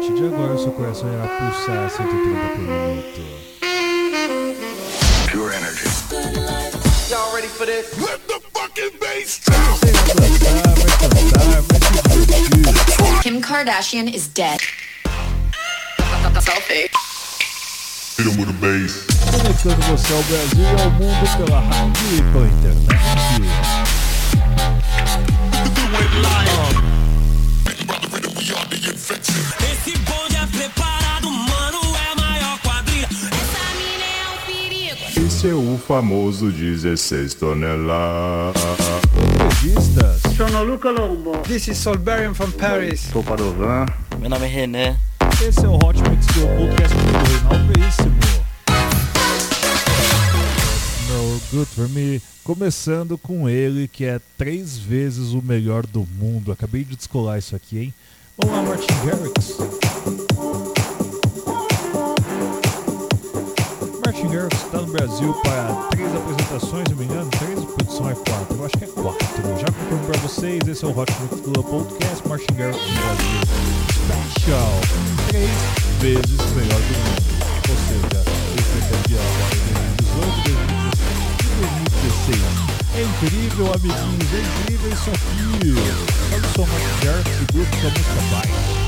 partir de agora, seu coração irá pulsar 130 por minuto. Pure energy. Y'all ready for this? Let the fucking bass drop. Você vai dançar, vai cantar, vai se divertir. Kim Kardashian is dead. Selfie. Hit 'em with a bass. Conectando você ao Brasil e ao mundo pela rádio e pela internet. Esse bonde é preparado, mano, é a maior quadrilha. Essa mina é um perigo. Esse é o famoso 16 toneladas. Entrevistas, Sono Luca Lombo. This is Solberian from Paris. Sou Padovan. Meu nome é René. esse é o Hot Mix do podcast do Reinaldo Veríssimo. No Good For Me, começando com ele, que é três vezes o melhor do mundo. Acabei de descolar isso aqui, hein? Vamos lá, Martin Garrix. Martin Garrix está no Brasil para três apresentações, se não me engano. Três, produção é quatro. Eu acho que é quatro. Já confirmo para vocês, esse é o Hot Mix do Podcast. Martin Garrix no Brasil. Special. Três vezes o melhor do mundo. Ou seja, foi campeão agora em 2018, 2017 e 2016. É incrível, amiguinhos, é incrível isso aqui. Eu sou o Martin Garrix e grupo da música Vai.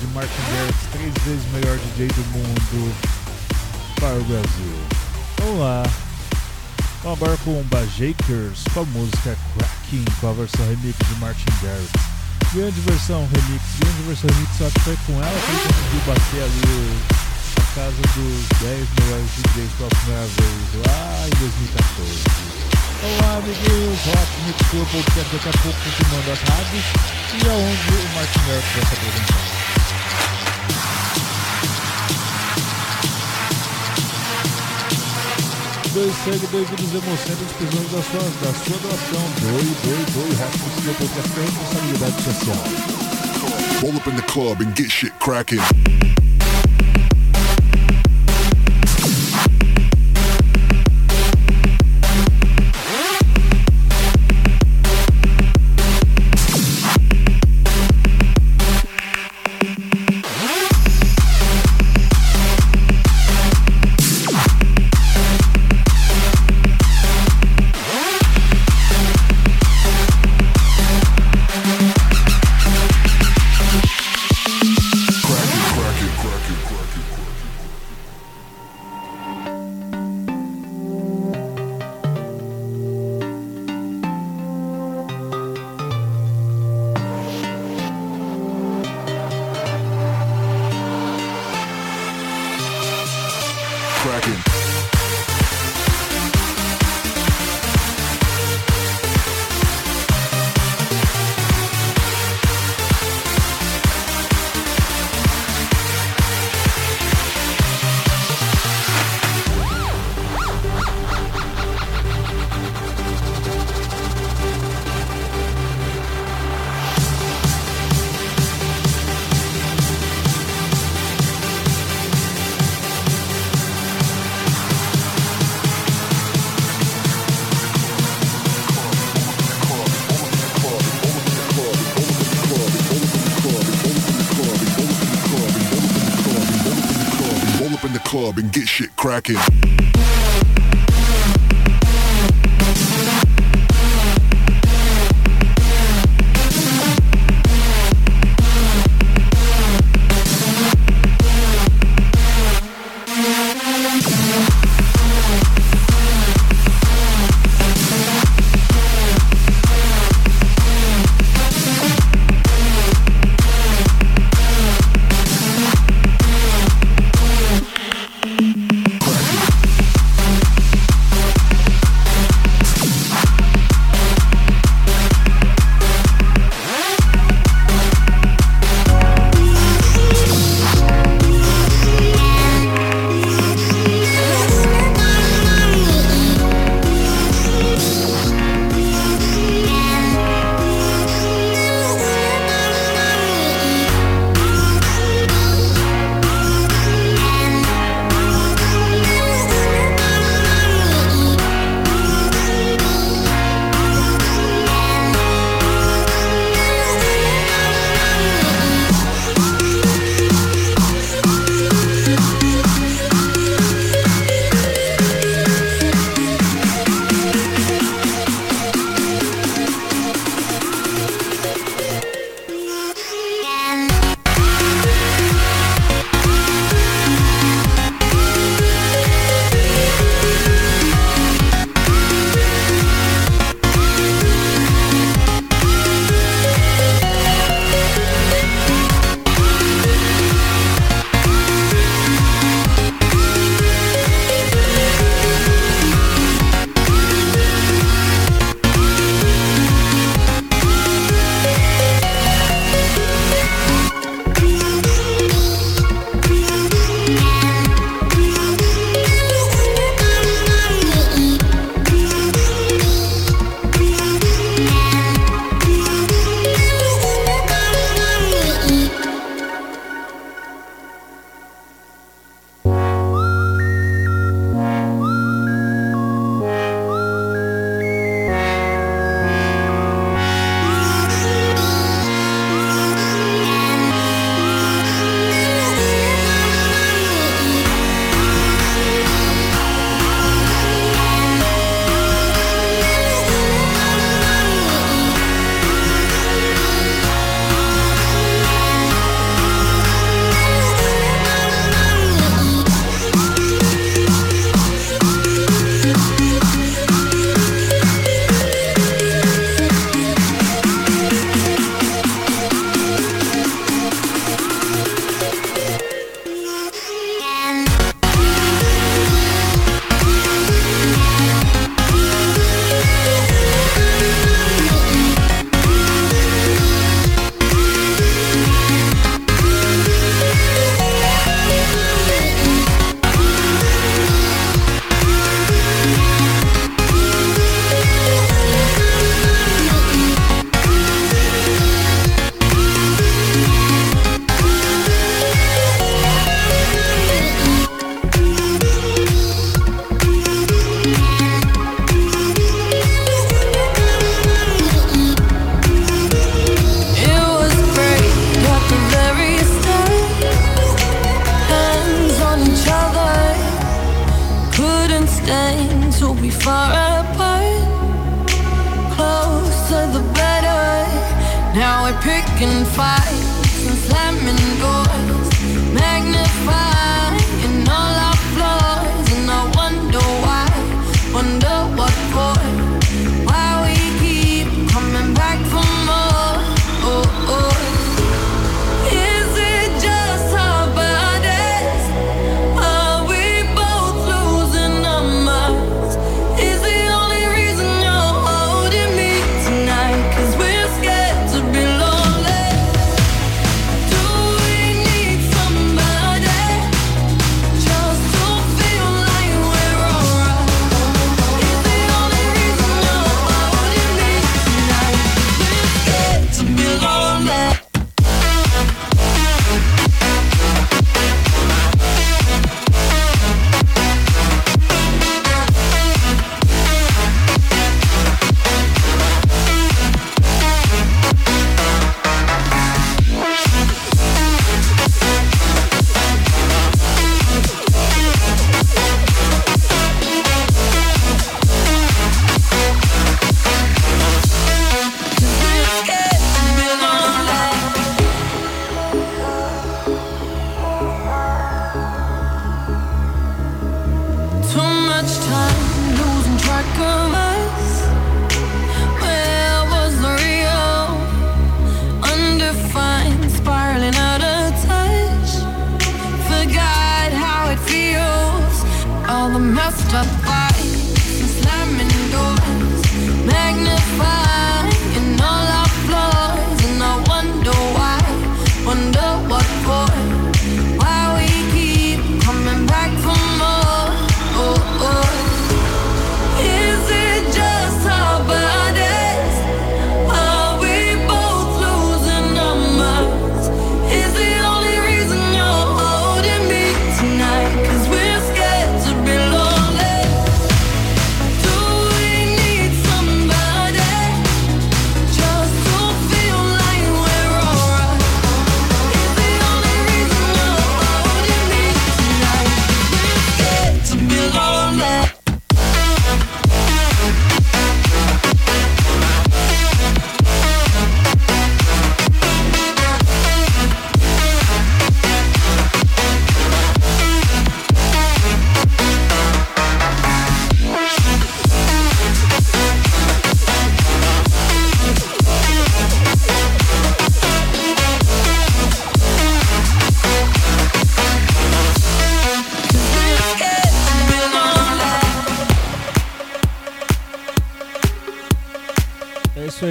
De Martin Garrix, três vezes melhor DJ do mundo, para o Brasil. Vamos lá. Vamos agora com Bajakers com a música Cracking, com a versão remix de Martin Garrix. Grande versão remix, grande versão remix, só que foi com ela que ele conseguiu bater ali a casa dos 10 melhores DJs pela primeira vez, lá em 2014. Olá, amiguinhos, Rock Mix Club Podcast daqui a pouco continuando as rádios e aonde o Martin Garrix vai se apresentar. Dois sangue, dois vídeos precisamos da sua, da sua doação. É responsabilidade social. Roll up in the club and get shit. Cracking, Cracking.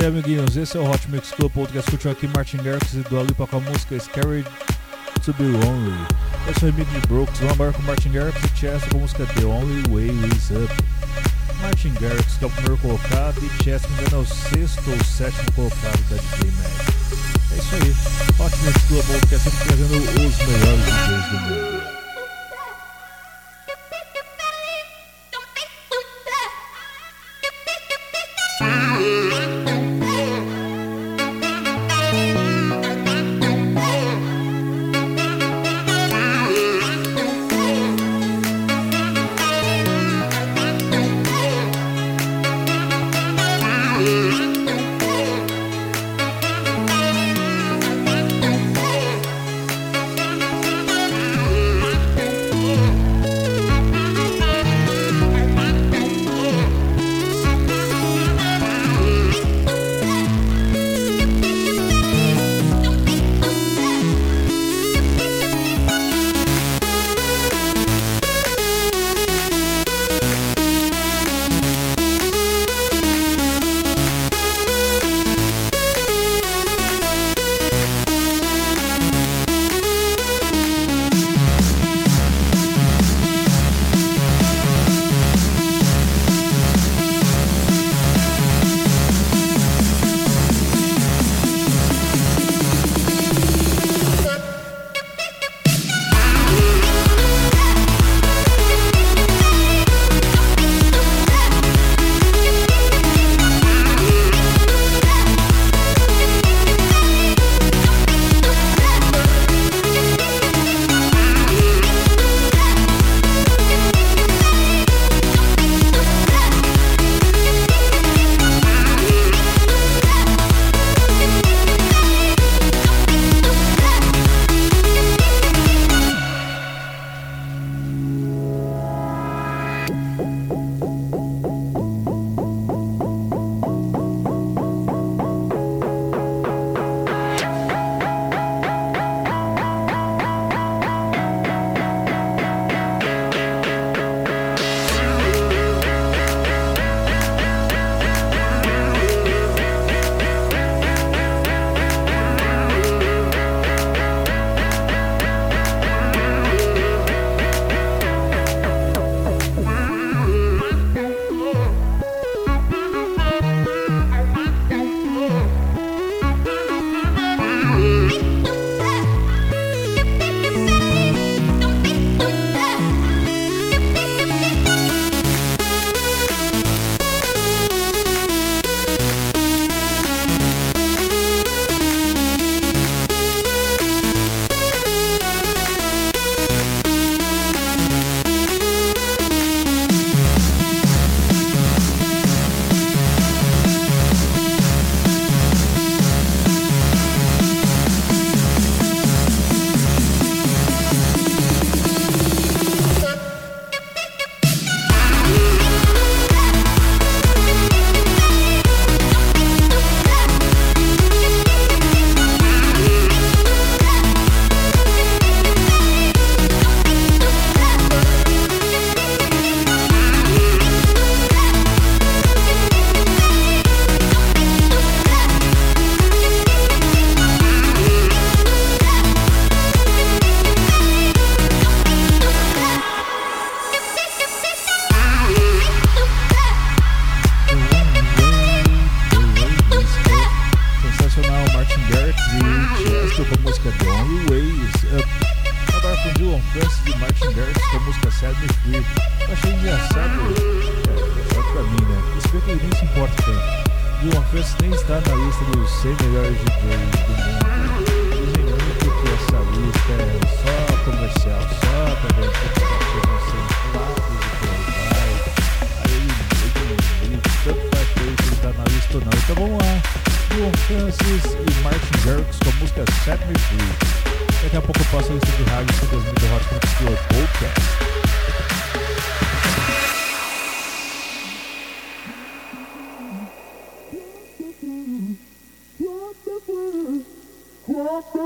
aí, amiguinhos. Esse é o Hot Mix Club Podcast. Curtiu aqui Martin Garrix e Dua Lipa com a música Scary to Be Lonely. Eu é o remix de Brooks. Vamos agora com Martin Garrix e Chess com a música The Only Way Is Up. Martin Garrix, que é o primeiro colocado, e Chess, me engano, é o sexto ou sétimo colocado da DJ Mag. É isso aí. Hot Mix Club Podcast, sempre trazendo os melhores DJs do mundo.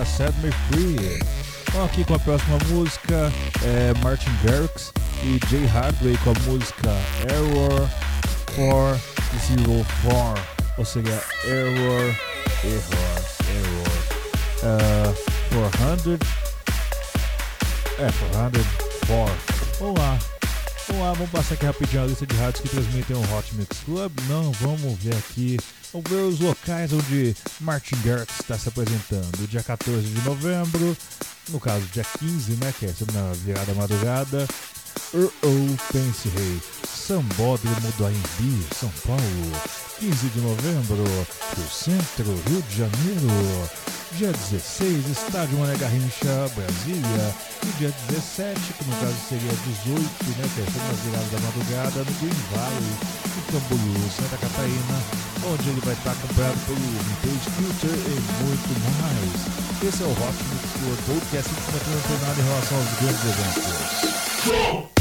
música Set Me Free. Então aqui com a próxima música. É Martin Garrix e Jay Hardway com a música Error 404, ou seja, Error, Error, Error, uh, 400, é 404. Vamos lá, vamos lá, vamos passar aqui rapidinho a lista de rádios que transmitem o Hot Mix Club. Não, vamos ver aqui Vamos ver os locais onde Martin Garrix está se apresentando. Dia 14 de novembro, no caso dia 15, né, que é na virada madrugada, Uh-Oh, Pense Rei, Sambódromo do Aimbi, São Paulo, 15 de novembro, Rio Centro, Rio de Janeiro, dia 16, Estádio Mané Garrincha, Brasília, e dia 17, que no caso seria 18, né, que é na virada da madrugada, no Green Valley, em Camboriú, Santa Catarina, onde ele vai estar acompanhado pelo Vintage Culture e muito mais. Esse é o Rock Mix Podcast, que tem nada em relação aos grandes eventos.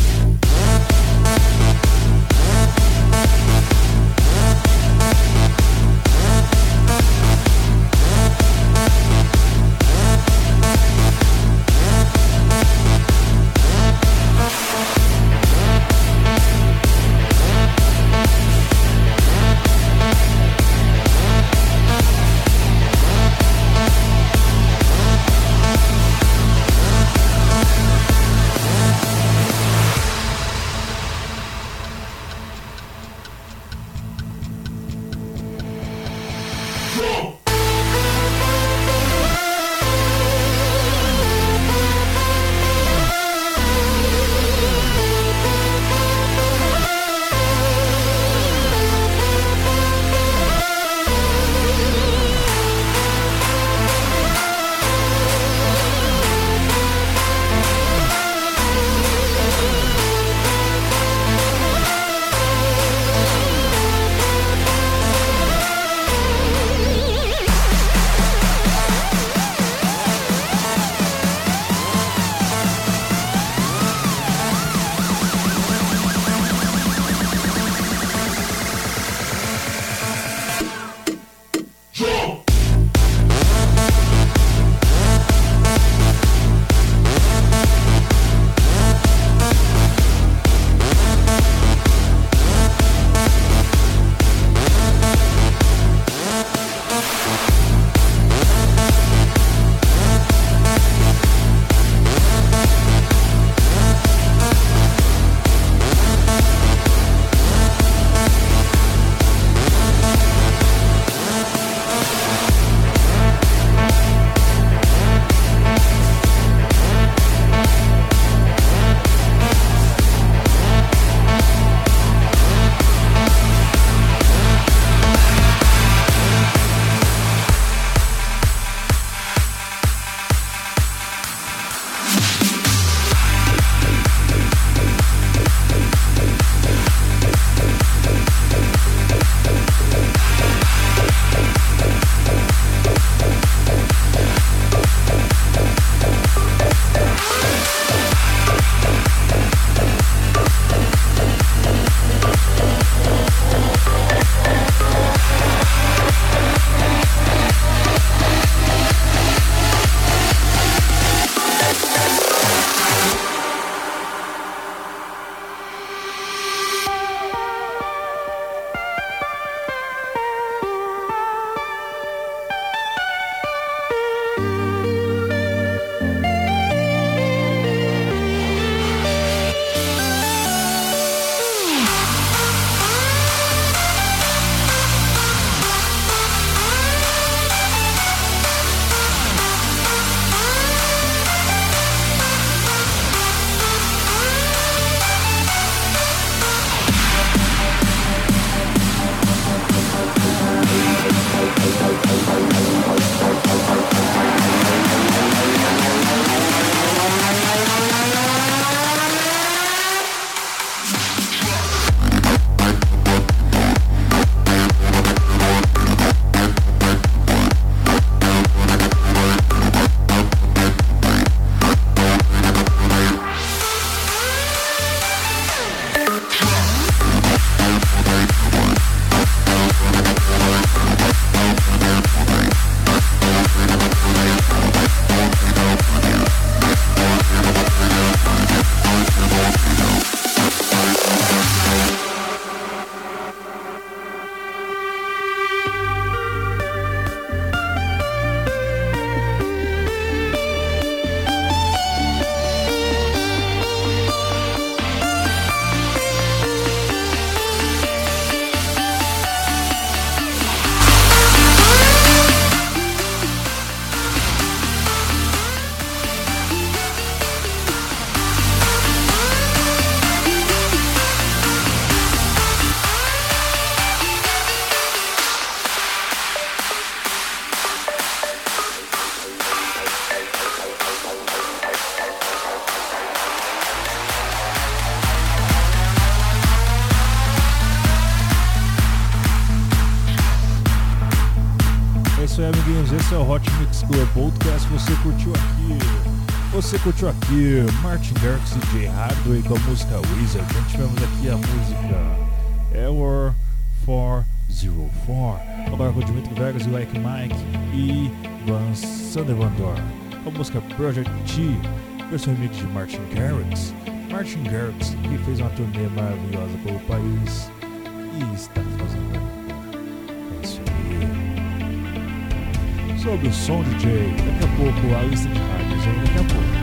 Esse é o Hot Mix Club Podcast. Você curtiu aqui? Você curtiu aqui Martin Garrix e Jay Hardway com a música Wizard. Gente tivemos aqui a música Error 404. Agora com o Dimitri Vegas e Like Mike e Van Sandevandor. Com a música Project T, versão remix de Martin Garrix. Martin Garrix, que fez uma turnê maravilhosa pelo país e está fazendo Sobre o som DJ, daqui a pouco a lista de rádios, hein? Daqui a pouco.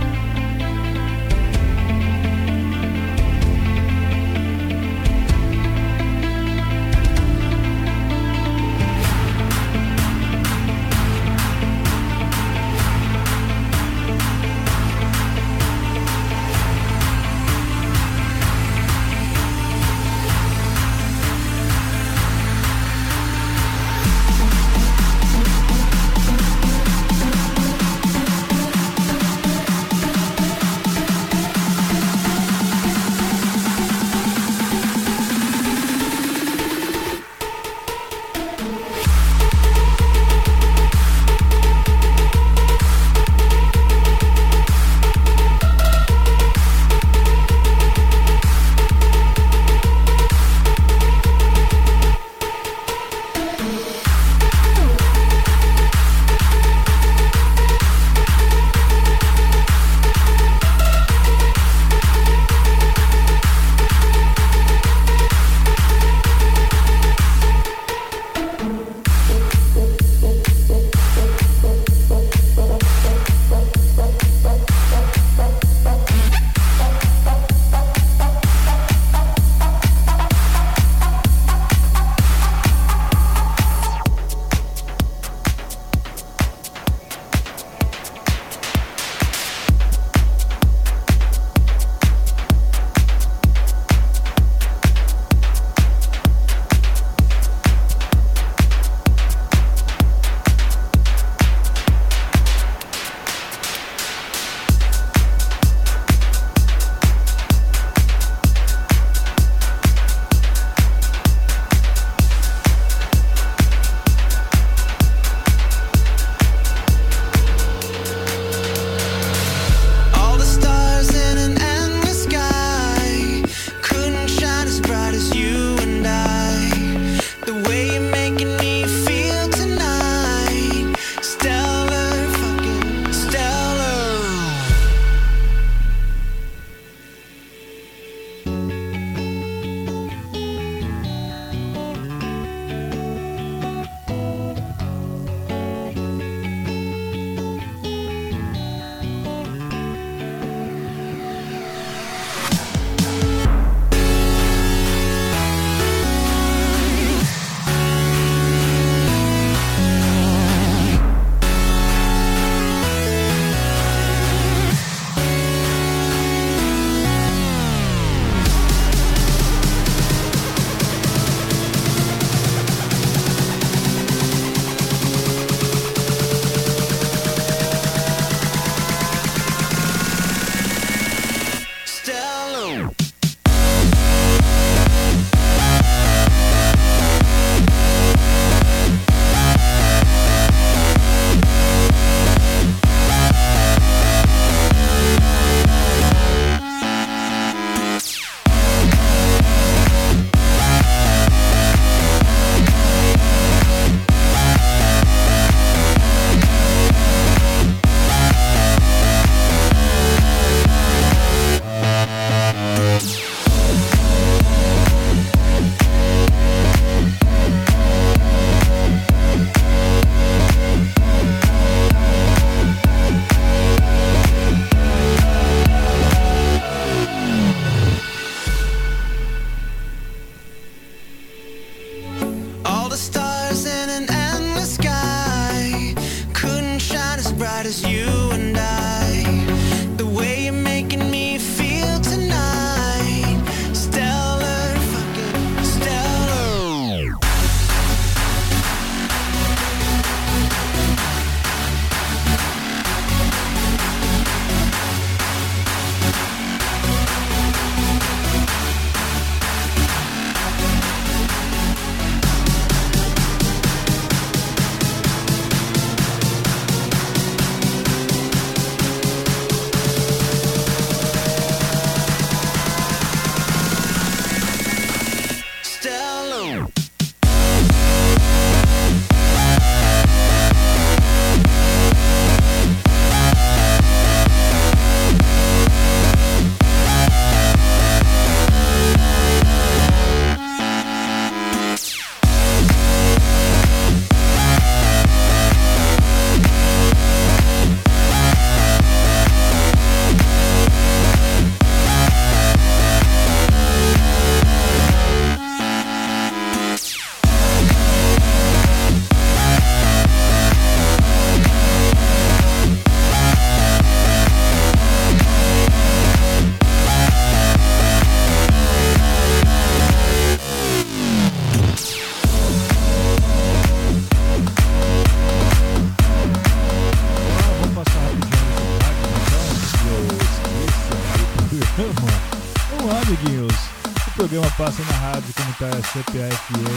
Rádio comunitária CPA-FM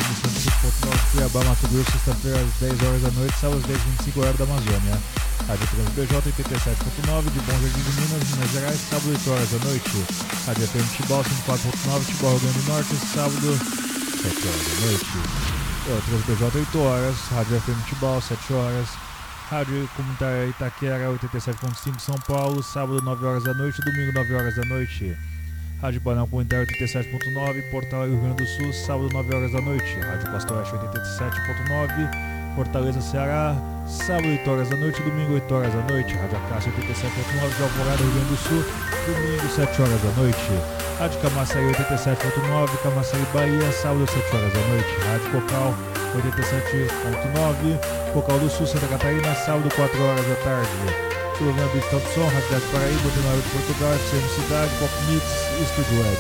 105.9 Cuiabá, Mato Grosso, sexta-feira às 10 horas da noite, sábado às 10 25 horas da Amazônia. Rádio Trans BJ 87.9 de Bom Jardim de Minas, Minas Gerais, sábado 8 horas da noite. Rádio FM Tibau 104.9, Tibau Rio Grande do Norte, sábado 7 horas da noite. Trans BJ 8 horas, Rádio FM Tibau 7 horas. Rádio Comunitária Itaquera 87.5 São Paulo, sábado 9 horas da noite, domingo 9 horas da noite. Rádio Banal Comunitário 87.9, Portal Rio Grande do Sul, sábado 9 horas da noite. Rádio Pastor Oeste 87.9, Fortaleza Ceará, sábado 8 horas da noite, domingo 8 horas da noite. Rádio Acácia 87.9 de Alvorada, Rio Grande do Sul, domingo 7 horas da noite. Rádio Camaçari 87.9, Camaçari Bahia, sábado 7 horas da noite. Rádio Cocal 87.9, Cocal do Sul, Santa Catarina, sábado 4 horas da tarde. Programa do Estado Som, Rádio Paraíba, Ordinário de Portugal, FM Cidade, Pop Mix e Estúdio Web.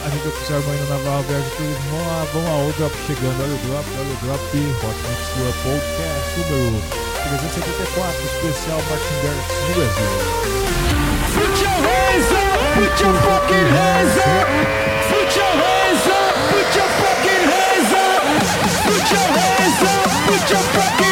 A gente oficial ainda Navarro, Viagem Turismo, vamos lá, vamos lá, o drop chegando, olha o drop, olha o drop, Hot Mix Club Podcast número 374, especial Martin Garrix no Brasil. Put your hands up! Put your fucking hands up! Put your hands up! Put your fucking hands up! Put your hands up! Put your fucking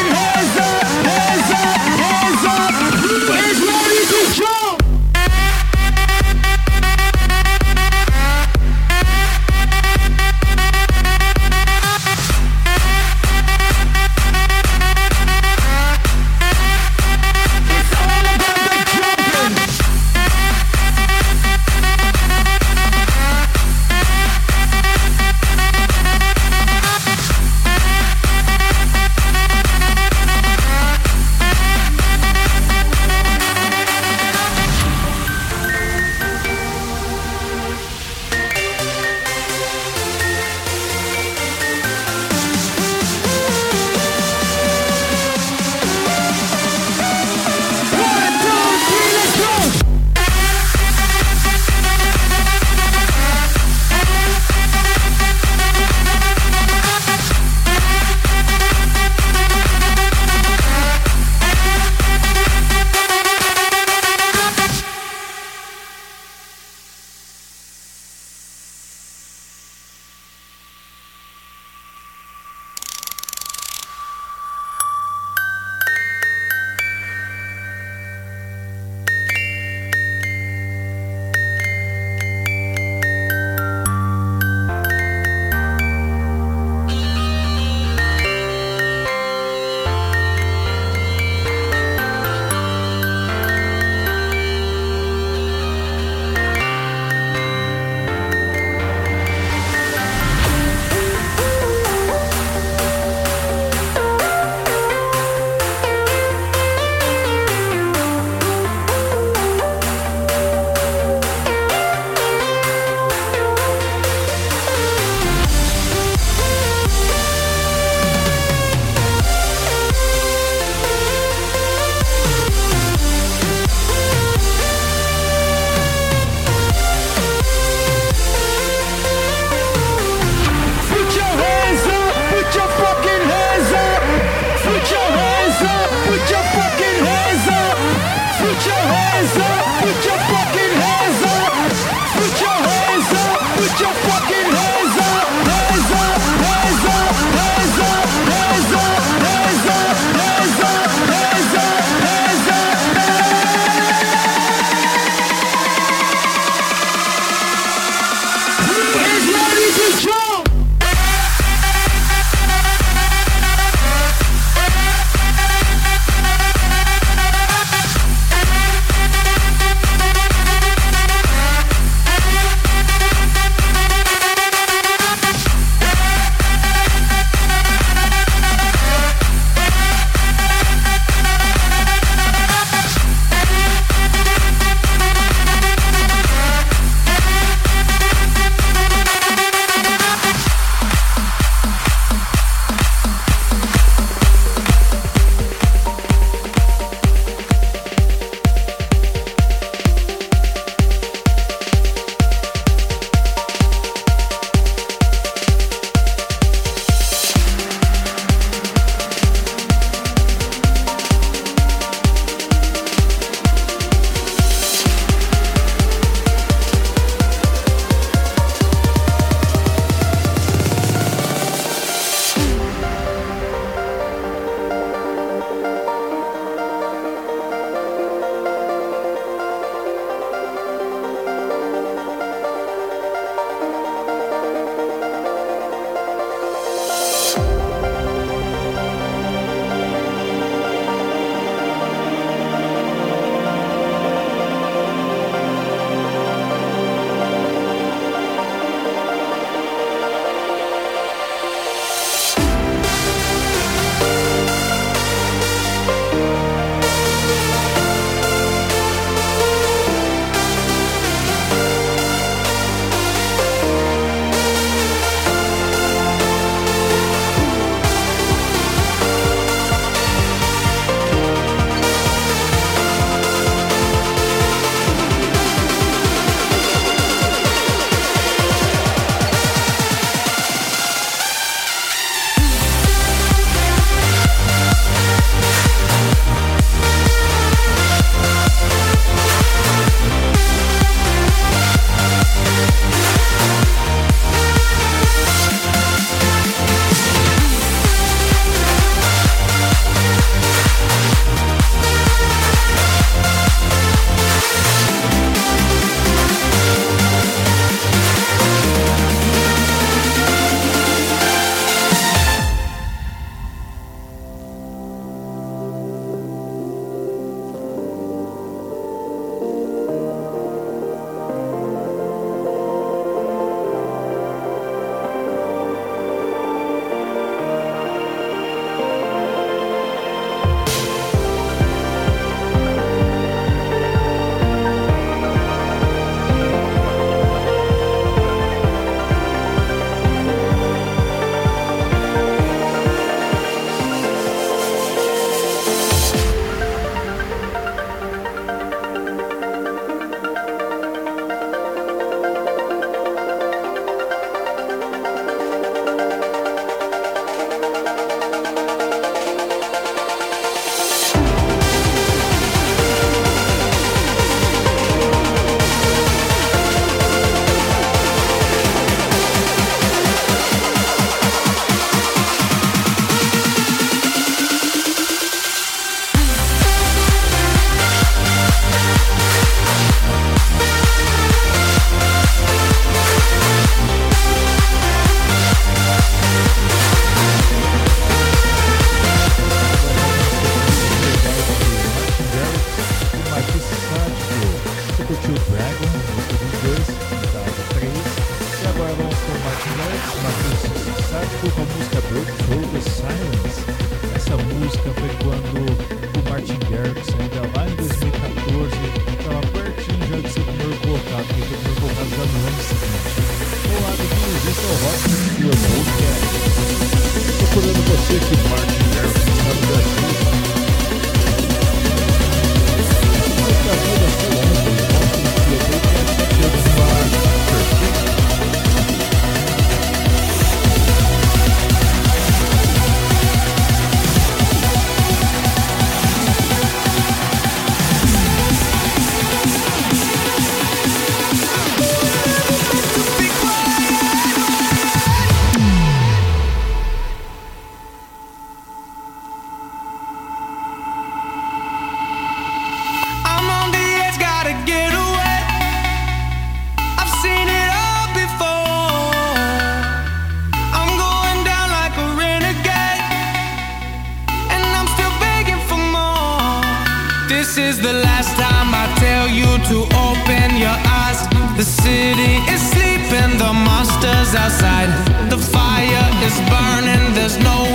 outside. The fire is burning, there's no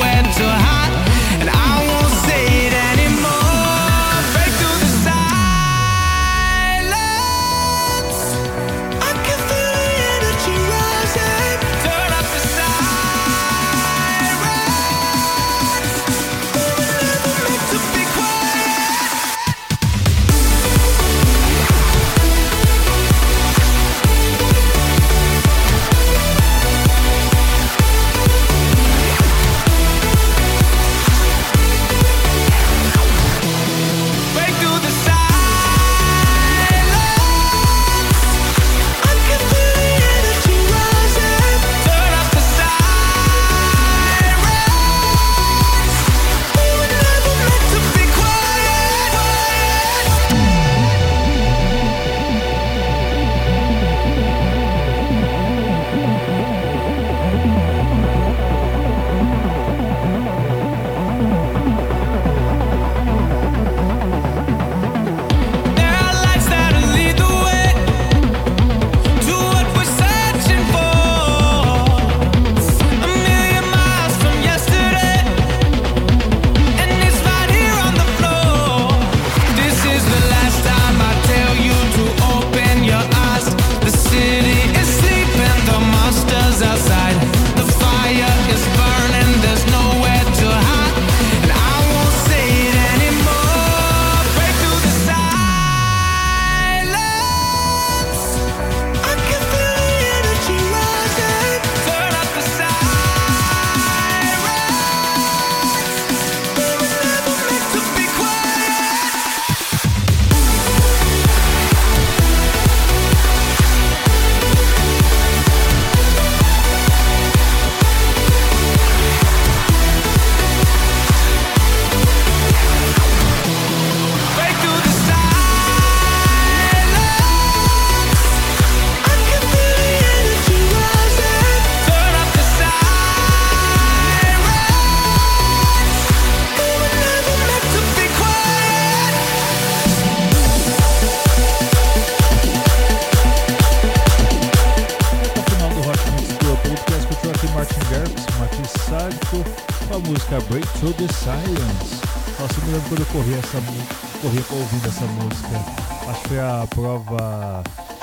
sobre a prova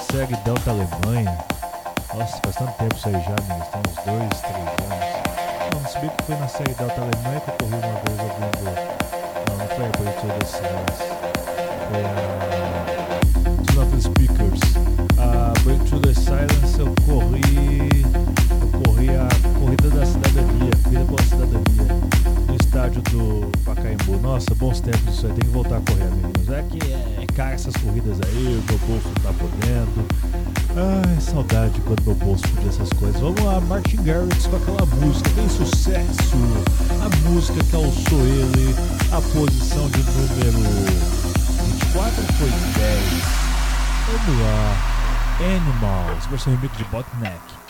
Segue Delta Alemanha. Nossa, faz tanto tempo isso aí já, amigos. Tem uns dois, três anos. Não, não que foi na Segue Delta Alemanha que eu corri uma vez ouvindo. Não, não foi a abertura das Silence. Foi a. Os Speakers. A Breakthrough the Silence eu corri. Eu corri a Corrida da Cidadania. Corrida pela Cidadania. No estádio do Pacaembu. Nossa, bons tempos isso aí. Tem que voltar a correr, amigos. É que é cara, essas corridas aí, meu bolso não tá podendo. Ai, saudade quando meu bolso podia essas coisas. Vamos lá, Martin Garrix com aquela música, tem sucesso. A música que alçou ele a posição de número 24 foi 10. Vamos lá, Animals, versão remix de Botneck.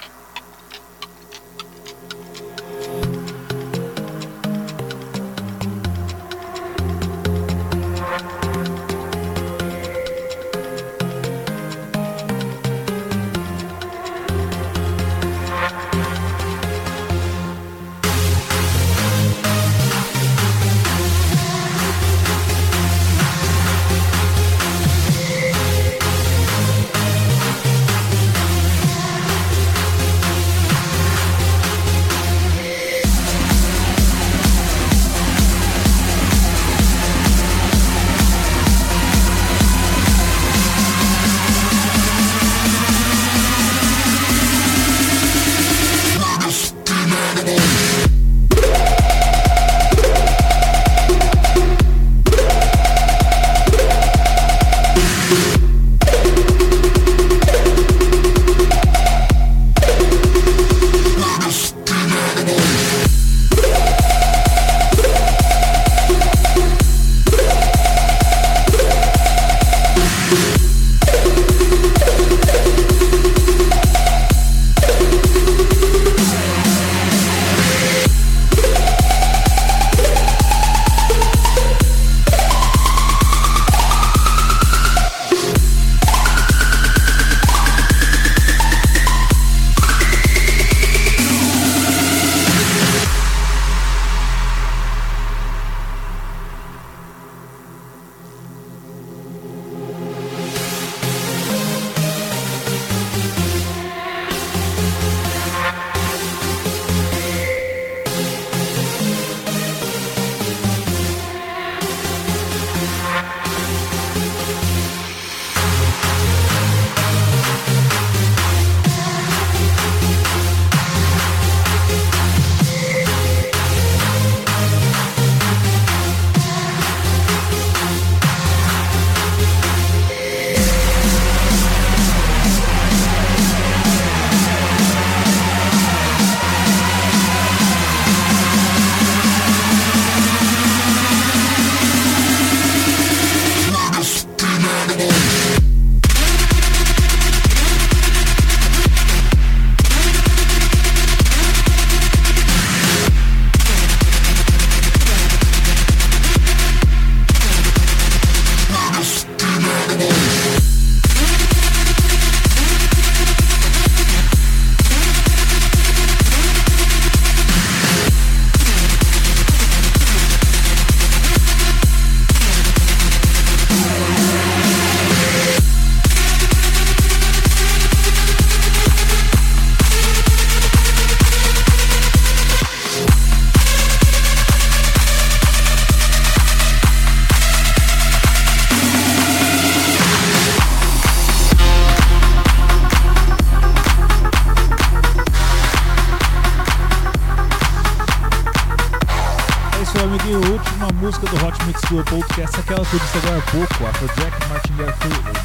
Mix Club Podcast, aquela que eu disse agora há pouco, Afrojack Martin Garrix,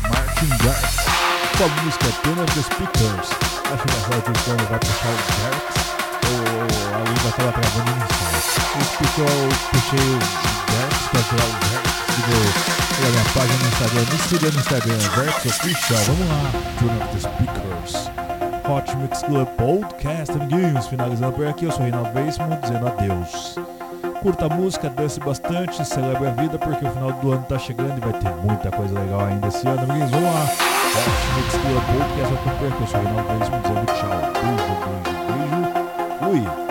Martin Garrix, com a música Turn of the Speakers. Acho engraçado que o Stone vai puxar o Garrix, ou a língua estava travando inicial. Eu explico, eu puxei o Garrix para tirar o Garrix do, da minha página no Instagram. Me siga no Instagram, Garrix Official. Vamos lá, Turn of the Speakers. Hot Mix Club Podcast, amiguinhos. Finalizando por aqui, eu sou Reinaldo Veríssimo, dizendo adeus. Curta a música, dance bastante, celebre a vida, porque o final do ano tá chegando e vai ter muita coisa legal ainda esse ano, amiguinhos. Vamos lá. Mix Club Podcast, eu sou Reinaldo Veríssimo, dizendo tchau. Beijo, beijo, beijo. Fui.